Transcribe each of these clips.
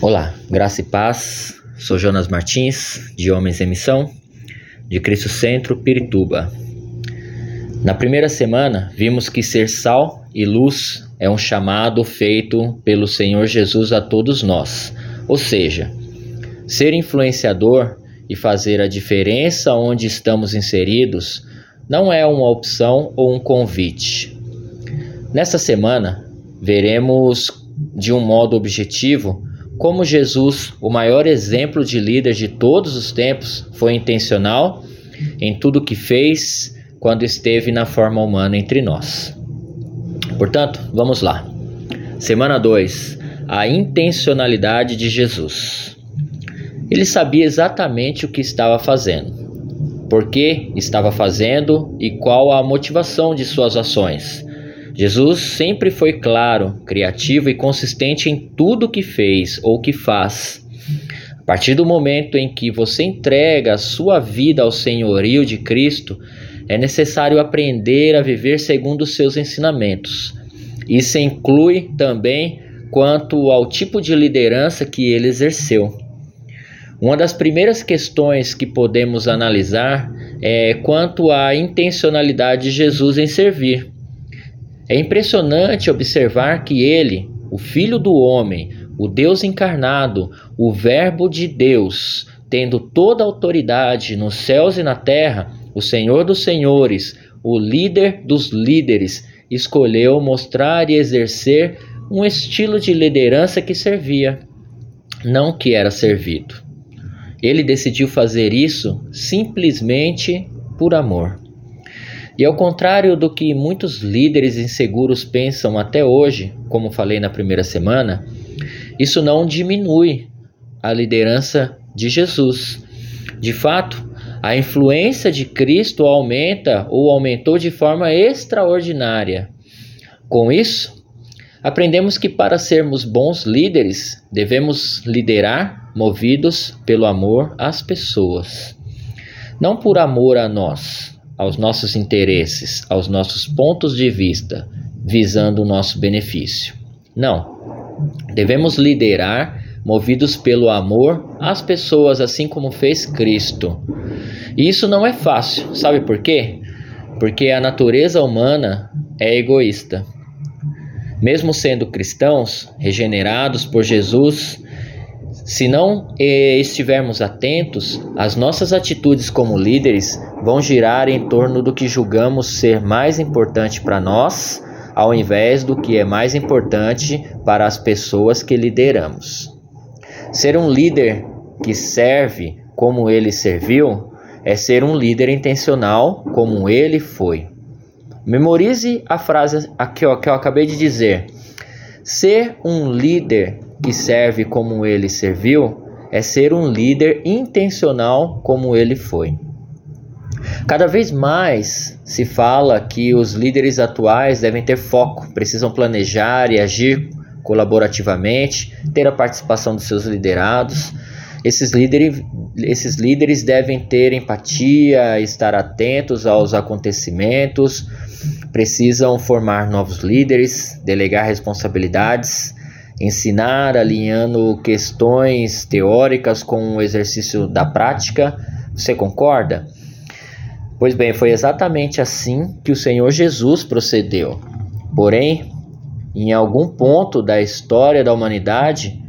Olá, graça e paz. Sou Jonas Martins, de Homens em Missão, de Cristo Centro, Pirituba. Na primeira semana, vimos que ser sal e luz é um chamado feito pelo Senhor Jesus a todos nós. Ou seja, ser influenciador e fazer a diferença onde estamos inseridos não é uma opção ou um convite. Nesta semana, veremos de um modo objetivo como Jesus, o maior exemplo de líder de todos os tempos, foi intencional em tudo que fez quando esteve na forma humana entre nós. Portanto, vamos lá. Semana 2: A intencionalidade de Jesus. Ele sabia exatamente o que estava fazendo, por que estava fazendo e qual a motivação de suas ações. Jesus sempre foi claro, criativo e consistente em tudo que fez ou que faz. A partir do momento em que você entrega a sua vida ao senhorio de Cristo, é necessário aprender a viver segundo os seus ensinamentos. Isso inclui também quanto ao tipo de liderança que ele exerceu. Uma das primeiras questões que podemos analisar é quanto à intencionalidade de Jesus em servir. É impressionante observar que ele, o Filho do Homem, o Deus encarnado, o Verbo de Deus, tendo toda a autoridade nos céus e na terra, o Senhor dos Senhores, o líder dos líderes, escolheu mostrar e exercer um estilo de liderança que servia, não que era servido. Ele decidiu fazer isso simplesmente por amor. E ao contrário do que muitos líderes inseguros pensam até hoje, como falei na primeira semana, isso não diminui a liderança de Jesus. De fato, a influência de Cristo aumenta ou aumentou de forma extraordinária. Com isso, aprendemos que para sermos bons líderes, devemos liderar movidos pelo amor às pessoas. Não por amor a nós, aos nossos interesses, aos nossos pontos de vista, visando o nosso benefício. Não. Devemos liderar movidos pelo amor às pessoas, assim como fez Cristo. E isso não é fácil, sabe por quê? Porque a natureza humana é egoísta. Mesmo sendo cristãos, regenerados por Jesus, se não eh, estivermos atentos, as nossas atitudes como líderes vão girar em torno do que julgamos ser mais importante para nós, ao invés do que é mais importante para as pessoas que lideramos. Ser um líder que serve como ele serviu é ser um líder intencional como ele foi. Memorize a frase aqui, ó, que eu acabei de dizer. Ser um líder que serve como ele serviu é ser um líder intencional como ele foi. Cada vez mais se fala que os líderes atuais devem ter foco, precisam planejar e agir colaborativamente, ter a participação dos seus liderados. Esses líderes, esses líderes devem ter empatia, estar atentos aos acontecimentos, precisam formar novos líderes, delegar responsabilidades, ensinar alinhando questões teóricas com o exercício da prática. Você concorda? Pois bem, foi exatamente assim que o Senhor Jesus procedeu. Porém, em algum ponto da história da humanidade,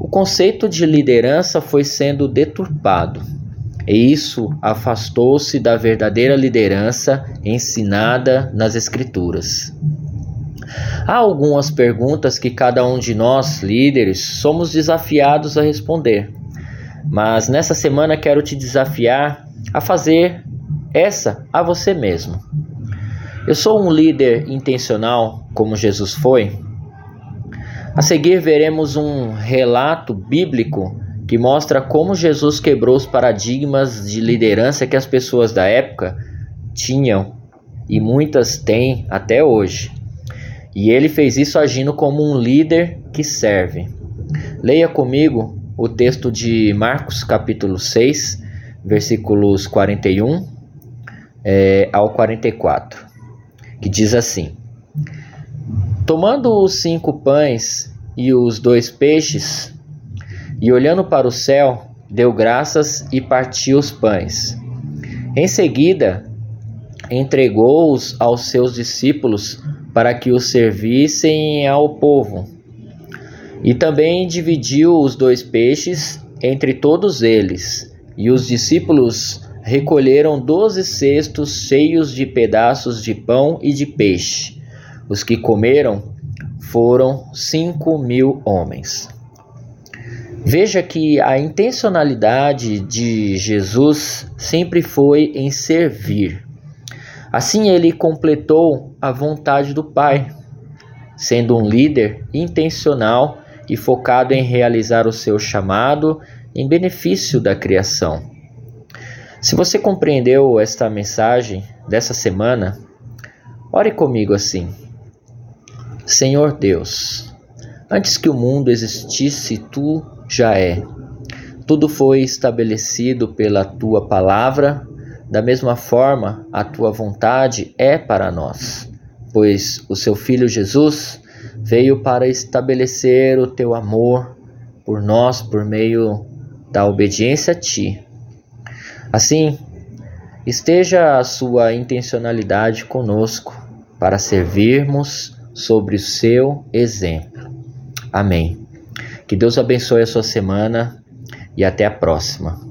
o conceito de liderança foi sendo deturpado. E isso afastou-se da verdadeira liderança ensinada nas Escrituras. Há algumas perguntas que cada um de nós, líderes, somos desafiados a responder. Mas nessa semana quero te desafiar a fazer essa a você mesmo. Eu sou um líder intencional como Jesus foi? A seguir veremos um relato bíblico que mostra como Jesus quebrou os paradigmas de liderança que as pessoas da época tinham e muitas têm até hoje. E ele fez isso agindo como um líder que serve. Leia comigo o texto de Marcos, capítulo 6, versículos 41 é, ao 44, que diz assim: Tomando os cinco pães e os dois peixes, e olhando para o céu, deu graças e partiu os pães. Em seguida, entregou-os aos seus discípulos para que os servissem ao povo. E também dividiu os dois peixes entre todos eles, e os discípulos recolheram doze cestos cheios de pedaços de pão e de peixe. Os que comeram foram cinco mil homens. Veja que a intencionalidade de Jesus sempre foi em servir. Assim ele completou a vontade do Pai, sendo um líder intencional e focado em realizar o seu chamado em benefício da criação. Se você compreendeu esta mensagem dessa semana, ore comigo assim: Senhor Deus, antes que o mundo existisse, tu já é. Tudo foi estabelecido pela tua palavra, da mesma forma, a tua vontade é para nós, pois o seu filho Jesus veio para estabelecer o teu amor por nós por meio da obediência a ti. Assim, esteja a sua intencionalidade conosco para servirmos sobre o seu exemplo. Amém. Que Deus abençoe a sua semana e até a próxima.